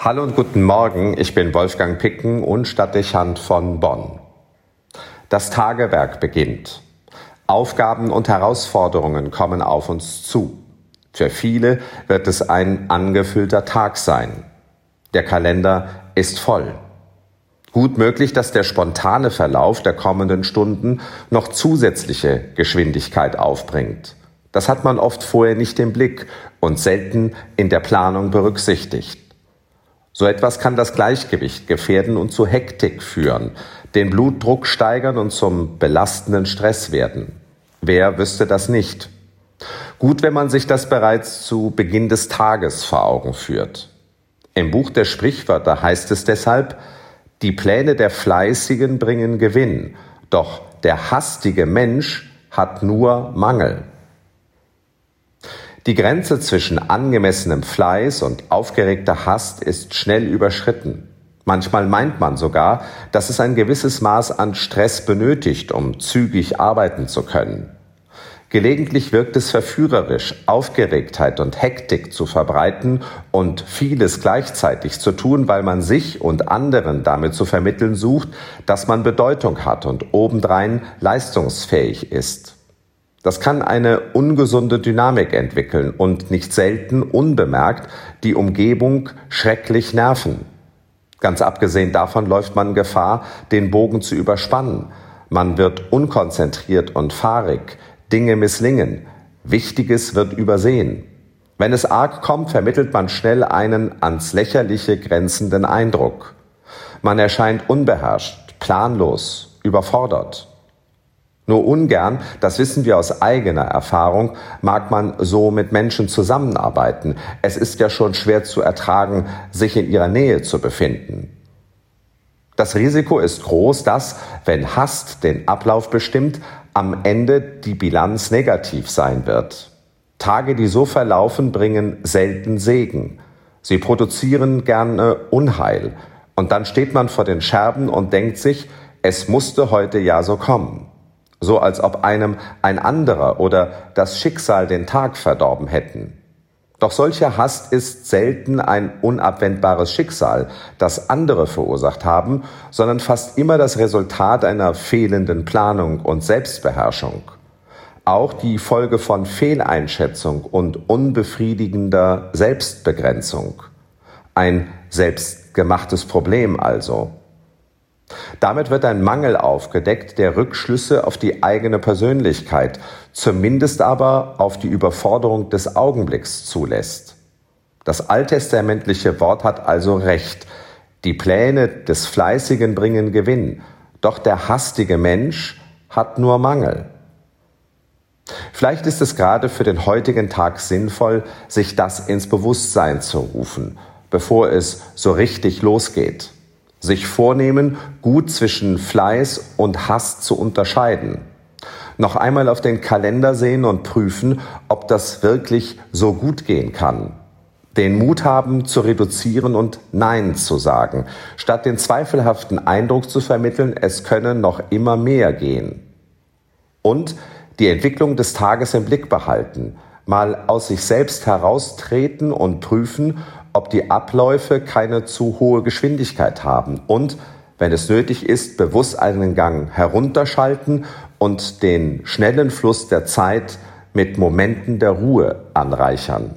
Hallo und guten Morgen, ich bin Wolfgang Picken und Stadtdechant von Bonn. Das Tagewerk beginnt. Aufgaben und Herausforderungen kommen auf uns zu. Für viele wird es ein angefüllter Tag sein. Der Kalender ist voll. Gut möglich, dass der spontane Verlauf der kommenden Stunden noch zusätzliche Geschwindigkeit aufbringt. Das hat man oft vorher nicht im Blick und selten in der Planung berücksichtigt. So etwas kann das Gleichgewicht gefährden und zu Hektik führen, den Blutdruck steigern und zum belastenden Stress werden. Wer wüsste das nicht? Gut, wenn man sich das bereits zu Beginn des Tages vor Augen führt. Im Buch der Sprichwörter heißt es deshalb, die Pläne der Fleißigen bringen Gewinn, doch der hastige Mensch hat nur Mangel. Die Grenze zwischen angemessenem Fleiß und aufgeregter Hast ist schnell überschritten. Manchmal meint man sogar, dass es ein gewisses Maß an Stress benötigt, um zügig arbeiten zu können. Gelegentlich wirkt es verführerisch, Aufgeregtheit und Hektik zu verbreiten und vieles gleichzeitig zu tun, weil man sich und anderen damit zu vermitteln sucht, dass man Bedeutung hat und obendrein leistungsfähig ist. Das kann eine ungesunde Dynamik entwickeln und nicht selten unbemerkt die Umgebung schrecklich nerven. Ganz abgesehen davon läuft man Gefahr, den Bogen zu überspannen. Man wird unkonzentriert und fahrig, Dinge misslingen, Wichtiges wird übersehen. Wenn es arg kommt, vermittelt man schnell einen ans Lächerliche grenzenden Eindruck. Man erscheint unbeherrscht, planlos, überfordert. Nur ungern, das wissen wir aus eigener Erfahrung, mag man so mit Menschen zusammenarbeiten. Es ist ja schon schwer zu ertragen, sich in ihrer Nähe zu befinden. Das Risiko ist groß, dass, wenn Hast den Ablauf bestimmt, am Ende die Bilanz negativ sein wird. Tage, die so verlaufen, bringen selten Segen. Sie produzieren gerne Unheil. Und dann steht man vor den Scherben und denkt sich, es musste heute ja so kommen so als ob einem ein anderer oder das Schicksal den Tag verdorben hätten. Doch solcher Hass ist selten ein unabwendbares Schicksal, das andere verursacht haben, sondern fast immer das Resultat einer fehlenden Planung und Selbstbeherrschung. Auch die Folge von Fehleinschätzung und unbefriedigender Selbstbegrenzung. Ein selbstgemachtes Problem also. Damit wird ein Mangel aufgedeckt, der Rückschlüsse auf die eigene Persönlichkeit, zumindest aber auf die Überforderung des Augenblicks zulässt. Das alttestamentliche Wort hat also recht. Die Pläne des Fleißigen bringen Gewinn, doch der hastige Mensch hat nur Mangel. Vielleicht ist es gerade für den heutigen Tag sinnvoll, sich das ins Bewusstsein zu rufen, bevor es so richtig losgeht sich vornehmen, gut zwischen Fleiß und Hass zu unterscheiden. Noch einmal auf den Kalender sehen und prüfen, ob das wirklich so gut gehen kann. Den Mut haben, zu reduzieren und Nein zu sagen, statt den zweifelhaften Eindruck zu vermitteln, es könne noch immer mehr gehen. Und die Entwicklung des Tages im Blick behalten, mal aus sich selbst heraustreten und prüfen, ob die Abläufe keine zu hohe Geschwindigkeit haben und, wenn es nötig ist, bewusst einen Gang herunterschalten und den schnellen Fluss der Zeit mit Momenten der Ruhe anreichern.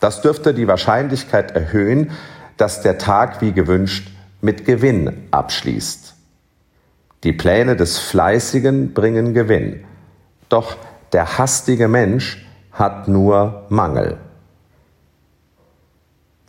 Das dürfte die Wahrscheinlichkeit erhöhen, dass der Tag wie gewünscht mit Gewinn abschließt. Die Pläne des Fleißigen bringen Gewinn, doch der hastige Mensch hat nur Mangel.